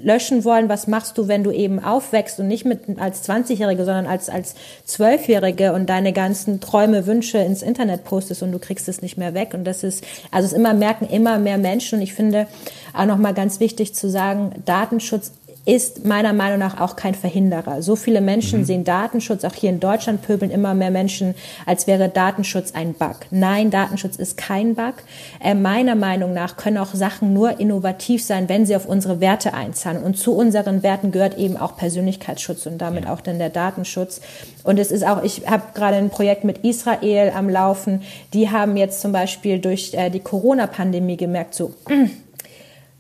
löschen wollen, was machst du, wenn du eben aufwächst und nicht mit als 20-Jährige, sondern als, als 12-Jährige und deine ganzen Träume, Wünsche ins Internet postest und du kriegst es nicht mehr weg. Und das ist, also es immer merken immer mehr mehr Menschen. Und ich finde auch nochmal ganz wichtig zu sagen, Datenschutz ist meiner Meinung nach auch kein Verhinderer. So viele Menschen mhm. sehen Datenschutz, auch hier in Deutschland pöbeln immer mehr Menschen, als wäre Datenschutz ein Bug. Nein, Datenschutz ist kein Bug. Äh, meiner Meinung nach können auch Sachen nur innovativ sein, wenn sie auf unsere Werte einzahlen. Und zu unseren Werten gehört eben auch Persönlichkeitsschutz und damit auch dann der Datenschutz. Und es ist auch, ich habe gerade ein Projekt mit Israel am Laufen. Die haben jetzt zum Beispiel durch äh, die Corona-Pandemie gemerkt, so,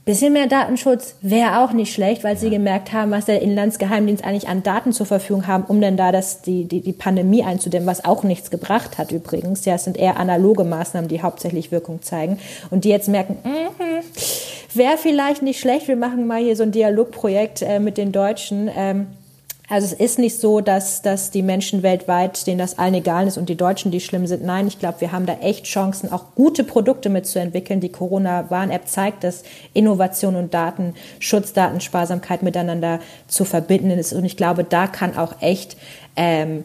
Bisschen mehr Datenschutz wäre auch nicht schlecht, weil sie gemerkt haben, was der Inlandsgeheimdienst eigentlich an Daten zur Verfügung haben, um denn da das, die, die, die Pandemie einzudämmen, was auch nichts gebracht hat übrigens. Ja, es sind eher analoge Maßnahmen, die hauptsächlich Wirkung zeigen. Und die jetzt merken, mm wäre vielleicht nicht schlecht, wir machen mal hier so ein Dialogprojekt äh, mit den Deutschen. Ähm, also es ist nicht so, dass, dass die Menschen weltweit, denen das allen egal ist und die Deutschen, die schlimm sind. Nein, ich glaube, wir haben da echt Chancen, auch gute Produkte mitzuentwickeln. Die Corona-Warn-App zeigt, dass Innovation und Datenschutz, Datensparsamkeit miteinander zu verbinden ist. Und ich glaube, da kann auch echt ähm,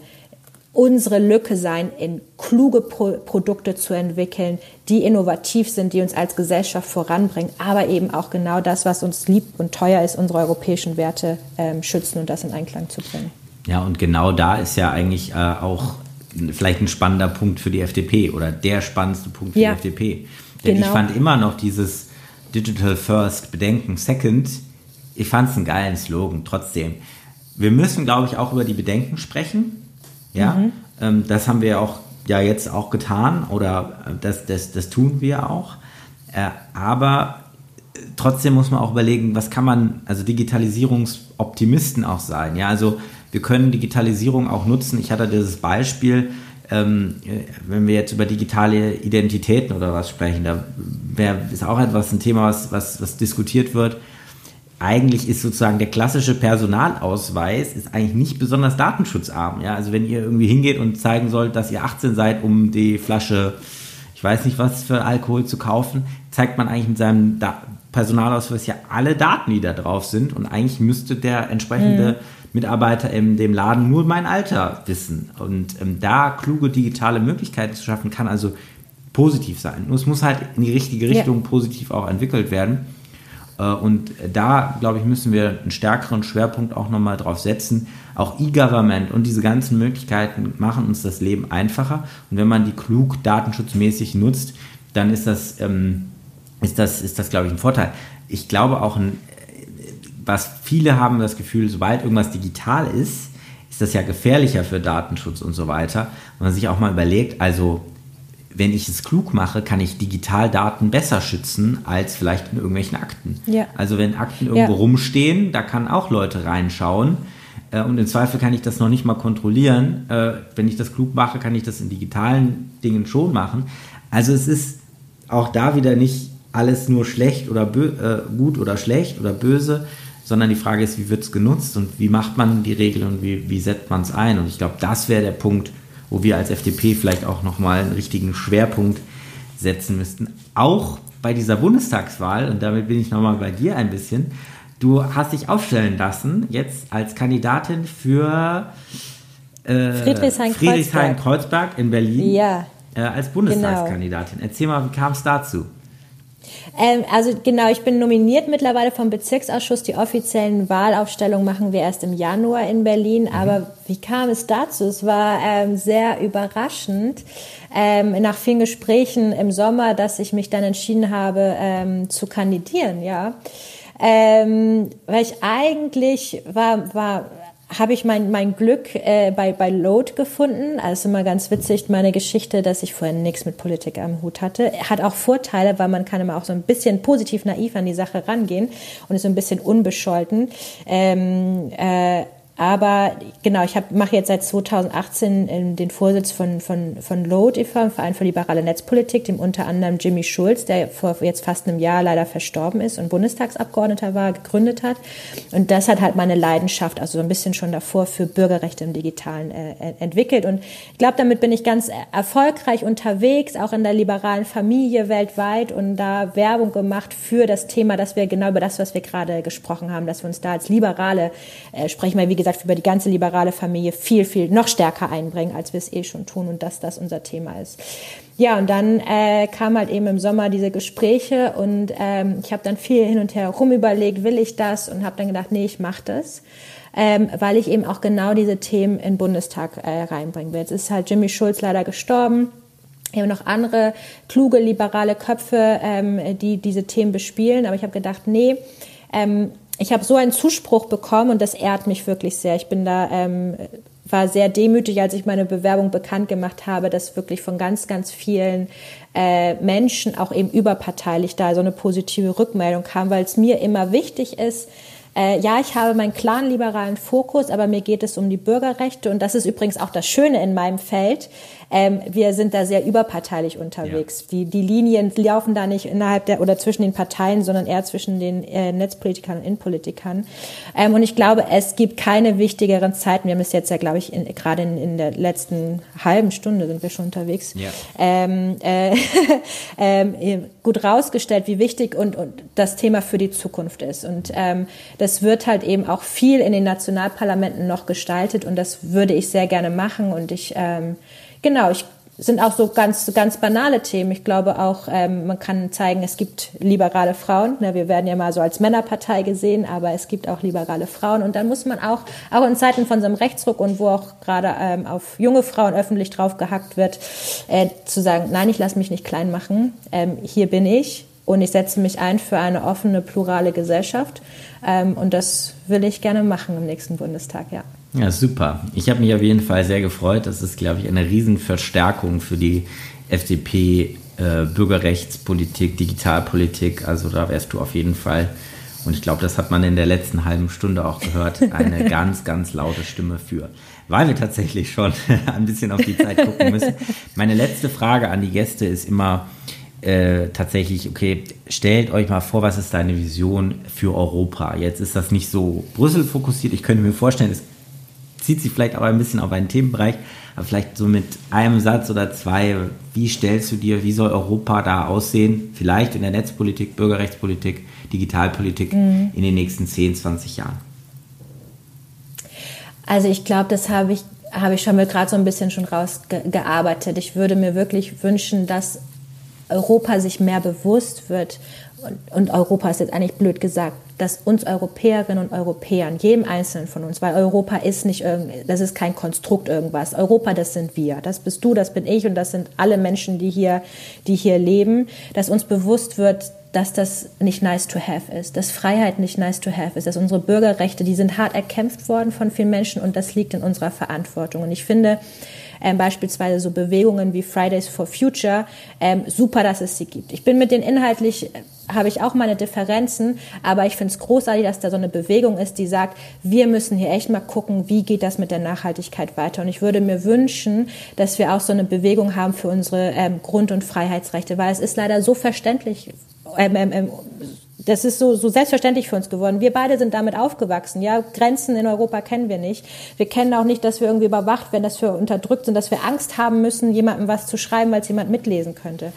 unsere Lücke sein, in kluge Pro Produkte zu entwickeln, die innovativ sind, die uns als Gesellschaft voranbringen, aber eben auch genau das, was uns lieb und teuer ist, unsere europäischen Werte ähm, schützen und das in Einklang zu bringen. Ja, und genau da ist ja eigentlich äh, auch vielleicht ein spannender Punkt für die FDP oder der spannendste Punkt für ja, die FDP. Denn genau. ich fand immer noch dieses Digital First, Bedenken Second, ich fand es einen geilen Slogan trotzdem. Wir müssen, glaube ich, auch über die Bedenken sprechen ja, mhm. ähm, das haben wir auch ja jetzt auch getan oder äh, das, das, das tun wir auch. Äh, aber äh, trotzdem muss man auch überlegen, was kann man, also Digitalisierungsoptimisten auch sein. Ja, also wir können Digitalisierung auch nutzen. Ich hatte dieses Beispiel, ähm, äh, wenn wir jetzt über digitale Identitäten oder was sprechen, da wär, ist auch etwas ein Thema, was, was, was diskutiert wird eigentlich ist sozusagen der klassische Personalausweis ist eigentlich nicht besonders datenschutzarm. Ja? Also wenn ihr irgendwie hingeht und zeigen sollt, dass ihr 18 seid, um die Flasche, ich weiß nicht was für Alkohol zu kaufen, zeigt man eigentlich mit seinem da Personalausweis ja alle Daten, die da drauf sind. Und eigentlich müsste der entsprechende mhm. Mitarbeiter in dem Laden nur mein Alter wissen. Und ähm, da kluge digitale Möglichkeiten zu schaffen, kann also positiv sein. Nur es muss halt in die richtige Richtung ja. positiv auch entwickelt werden. Äh, und da, glaube ich, müssen wir einen stärkeren Schwerpunkt auch nochmal drauf setzen. Auch E-Government und diese ganzen Möglichkeiten machen uns das Leben einfacher. Und wenn man die klug datenschutzmäßig nutzt, dann ist das, ähm, ist das, ist das glaube ich, ein Vorteil. Ich glaube auch, ein, was viele haben das Gefühl, sobald irgendwas digital ist, ist das ja gefährlicher für Datenschutz und so weiter. Und man sich auch mal überlegt, also wenn ich es klug mache, kann ich Digitaldaten besser schützen als vielleicht in irgendwelchen Akten. Ja. Also wenn Akten irgendwo ja. rumstehen, da kann auch Leute reinschauen. Äh, und im Zweifel kann ich das noch nicht mal kontrollieren. Äh, wenn ich das klug mache, kann ich das in digitalen Dingen schon machen. Also es ist auch da wieder nicht alles nur schlecht oder äh, gut oder schlecht oder böse, sondern die Frage ist, wie wird es genutzt und wie macht man die Regeln und wie, wie setzt man es ein. Und ich glaube, das wäre der Punkt, wo wir als FDP vielleicht auch nochmal einen richtigen Schwerpunkt setzen müssten. Auch bei dieser Bundestagswahl, und damit bin ich nochmal bei dir ein bisschen, du hast dich aufstellen lassen, jetzt als Kandidatin für äh, Friedrichshain-Kreuzberg Friedrichshain in Berlin ja. äh, als Bundestagskandidatin. Genau. Erzähl mal, wie kam es dazu? Ähm, also genau, ich bin nominiert mittlerweile vom Bezirksausschuss. Die offiziellen Wahlaufstellungen machen wir erst im Januar in Berlin. Mhm. Aber wie kam es dazu? Es war ähm, sehr überraschend ähm, nach vielen Gesprächen im Sommer, dass ich mich dann entschieden habe ähm, zu kandidieren. Ja, ähm, weil ich eigentlich war war habe ich mein, mein Glück äh, bei, bei Load gefunden. Also immer ganz witzig, meine Geschichte, dass ich vorher nichts mit Politik am Hut hatte. Hat auch Vorteile, weil man kann immer auch so ein bisschen positiv naiv an die Sache rangehen und ist so ein bisschen unbescholten. Ähm, äh, aber genau, ich mache jetzt seit 2018 den Vorsitz von, von, von LOAD e.V., Verein für liberale Netzpolitik, dem unter anderem Jimmy Schulz, der vor jetzt fast einem Jahr leider verstorben ist und Bundestagsabgeordneter war, gegründet hat. Und das hat halt meine Leidenschaft, also so ein bisschen schon davor für Bürgerrechte im Digitalen äh, entwickelt. Und ich glaube, damit bin ich ganz erfolgreich unterwegs, auch in der liberalen Familie weltweit und da Werbung gemacht für das Thema, dass wir genau über das, was wir gerade gesprochen haben, dass wir uns da als Liberale äh, sprechen, weil wie gesagt, gesagt, über die ganze liberale Familie viel, viel noch stärker einbringen, als wir es eh schon tun und dass das unser Thema ist. Ja, und dann äh, kam halt eben im Sommer diese Gespräche und ähm, ich habe dann viel hin und her rum überlegt, will ich das und habe dann gedacht, nee, ich mache das. Ähm, weil ich eben auch genau diese Themen in den Bundestag äh, reinbringen will. Jetzt ist halt Jimmy Schulz leider gestorben. Haben noch andere kluge, liberale Köpfe, ähm, die diese Themen bespielen. Aber ich habe gedacht, nee, ähm, ich habe so einen Zuspruch bekommen und das ehrt mich wirklich sehr. Ich bin da ähm, war sehr demütig, als ich meine Bewerbung bekannt gemacht habe, dass wirklich von ganz, ganz vielen äh, Menschen auch eben überparteilich da so eine positive Rückmeldung kam, weil es mir immer wichtig ist, äh, ja, ich habe meinen klaren liberalen Fokus, aber mir geht es um die Bürgerrechte und das ist übrigens auch das Schöne in meinem Feld. Ähm, wir sind da sehr überparteilich unterwegs. Ja. Die, die Linien laufen da nicht innerhalb der oder zwischen den Parteien, sondern eher zwischen den äh, Netzpolitikern und Innenpolitikern. Ähm, und ich glaube, es gibt keine wichtigeren Zeiten. Wir haben es jetzt ja, glaube ich, in, gerade in, in der letzten halben Stunde sind wir schon unterwegs. Ja. Ähm, äh, [LAUGHS] ähm, gut rausgestellt, wie wichtig und, und das Thema für die Zukunft ist. Und ähm, das wird halt eben auch viel in den Nationalparlamenten noch gestaltet und das würde ich sehr gerne machen. Und ich ähm, genau, ich sind auch so ganz ganz banale Themen. Ich glaube auch, ähm, man kann zeigen, es gibt liberale Frauen. Ne, wir werden ja mal so als Männerpartei gesehen, aber es gibt auch liberale Frauen. Und dann muss man auch, auch in Zeiten von so einem Rechtsruck und wo auch gerade ähm, auf junge Frauen öffentlich drauf gehackt wird, äh, zu sagen, nein, ich lasse mich nicht klein machen. Ähm, hier bin ich und ich setze mich ein für eine offene, plurale Gesellschaft. Ähm, und das will ich gerne machen im nächsten Bundestag, ja. Ja, super. Ich habe mich auf jeden Fall sehr gefreut. Das ist, glaube ich, eine Riesenverstärkung für die FDP äh, Bürgerrechtspolitik, Digitalpolitik. Also da wärst du auf jeden Fall, und ich glaube, das hat man in der letzten halben Stunde auch gehört, eine [LAUGHS] ganz, ganz laute Stimme für. Weil wir tatsächlich schon [LAUGHS] ein bisschen auf die Zeit gucken müssen. Meine letzte Frage an die Gäste ist immer, äh, tatsächlich, okay, stellt euch mal vor, was ist deine Vision für Europa? Jetzt ist das nicht so Brüssel fokussiert. Ich könnte mir vorstellen, es zieht sich vielleicht auch ein bisschen auf einen Themenbereich, aber vielleicht so mit einem Satz oder zwei, wie stellst du dir, wie soll Europa da aussehen? Vielleicht in der Netzpolitik, Bürgerrechtspolitik, Digitalpolitik mhm. in den nächsten 10, 20 Jahren? Also ich glaube, das habe ich habe ich schon mal gerade so ein bisschen schon rausgearbeitet. Ich würde mir wirklich wünschen, dass Europa sich mehr bewusst wird, und, Europa ist jetzt eigentlich blöd gesagt, dass uns Europäerinnen und Europäern, jedem Einzelnen von uns, weil Europa ist nicht irgend, das ist kein Konstrukt irgendwas. Europa, das sind wir. Das bist du, das bin ich und das sind alle Menschen, die hier, die hier leben, dass uns bewusst wird, dass das nicht nice to have ist, dass Freiheit nicht nice to have ist, dass unsere Bürgerrechte, die sind hart erkämpft worden von vielen Menschen und das liegt in unserer Verantwortung. Und ich finde, ähm, beispielsweise so Bewegungen wie Fridays for Future, ähm, super, dass es sie gibt. Ich bin mit den inhaltlich äh, habe ich auch meine Differenzen, aber ich finde es großartig, dass da so eine Bewegung ist, die sagt, wir müssen hier echt mal gucken, wie geht das mit der Nachhaltigkeit weiter. Und ich würde mir wünschen, dass wir auch so eine Bewegung haben für unsere ähm, Grund- und Freiheitsrechte, weil es ist leider so verständlich, ähm, ähm, ähm das ist so, so selbstverständlich für uns geworden. Wir beide sind damit aufgewachsen. Ja, Grenzen in Europa kennen wir nicht. Wir kennen auch nicht, dass wir irgendwie überwacht werden, dass wir unterdrückt sind, dass wir Angst haben müssen, jemandem was zu schreiben, weil es jemand mitlesen könnte.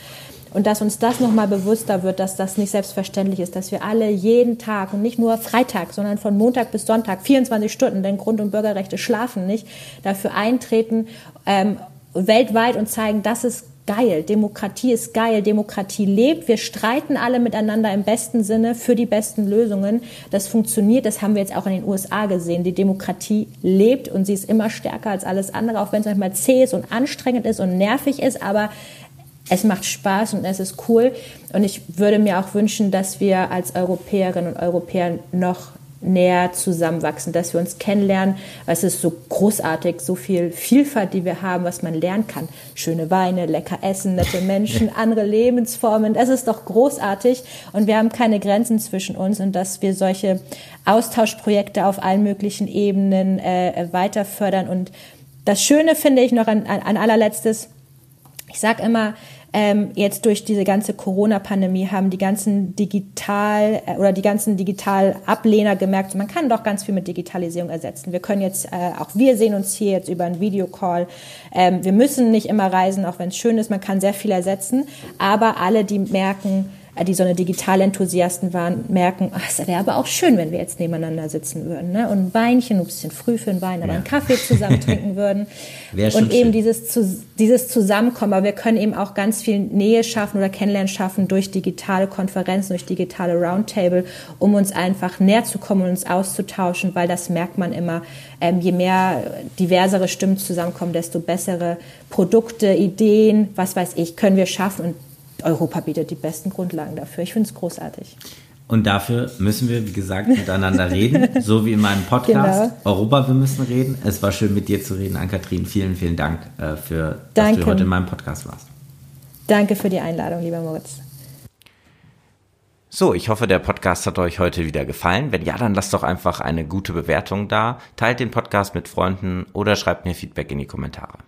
und dass uns das nochmal bewusster wird, dass das nicht selbstverständlich ist, dass wir alle jeden Tag und nicht nur Freitag, sondern von Montag bis Sonntag 24 Stunden, denn Grund- und Bürgerrechte schlafen nicht, dafür eintreten ähm, weltweit und zeigen, das ist geil, Demokratie ist geil, Demokratie lebt, wir streiten alle miteinander im besten Sinne für die besten Lösungen. Das funktioniert, das haben wir jetzt auch in den USA gesehen. Die Demokratie lebt und sie ist immer stärker als alles andere, auch wenn es manchmal zäh ist und anstrengend ist und nervig ist, aber es macht Spaß und es ist cool. Und ich würde mir auch wünschen, dass wir als Europäerinnen und Europäer noch näher zusammenwachsen, dass wir uns kennenlernen. Es ist so großartig, so viel Vielfalt, die wir haben, was man lernen kann. Schöne Weine, lecker Essen, nette [LAUGHS] Menschen, andere Lebensformen. Das ist doch großartig. Und wir haben keine Grenzen zwischen uns und dass wir solche Austauschprojekte auf allen möglichen Ebenen äh, weiter fördern. Und das Schöne finde ich noch an, an, an allerletztes, ich sage immer, ähm, jetzt durch diese ganze Corona-Pandemie haben die ganzen Digital- äh, oder die ganzen Digital-Ablehner gemerkt, man kann doch ganz viel mit Digitalisierung ersetzen. Wir können jetzt, äh, auch wir sehen uns hier jetzt über einen Videocall. Ähm, wir müssen nicht immer reisen, auch wenn es schön ist, man kann sehr viel ersetzen. Aber alle, die merken, die so eine Digital-Enthusiasten waren, merken, ach, es wäre aber auch schön, wenn wir jetzt nebeneinander sitzen würden. Ne? Und ein Weinchen, ein bisschen früh für einen Wein, aber ja. einen Kaffee zusammen [LAUGHS] trinken würden. und eben dieses, dieses Zusammenkommen. Aber wir können eben auch ganz viel Nähe schaffen oder Kennenlernen schaffen durch digitale Konferenzen, durch digitale Roundtable, um uns einfach näher zu kommen und uns auszutauschen, weil das merkt man immer. Ähm, je mehr diversere Stimmen zusammenkommen, desto bessere Produkte, Ideen, was weiß ich, können wir schaffen. Und Europa bietet die besten Grundlagen dafür. Ich finde es großartig. Und dafür müssen wir, wie gesagt, miteinander reden, [LAUGHS] so wie in meinem Podcast. Genau. Europa, wir müssen reden. Es war schön, mit dir zu reden, Ann-Kathrin. Vielen, vielen Dank äh, für, Danke. dass du heute in meinem Podcast warst. Danke für die Einladung, lieber Moritz. So, ich hoffe, der Podcast hat euch heute wieder gefallen. Wenn ja, dann lasst doch einfach eine gute Bewertung da, teilt den Podcast mit Freunden oder schreibt mir Feedback in die Kommentare.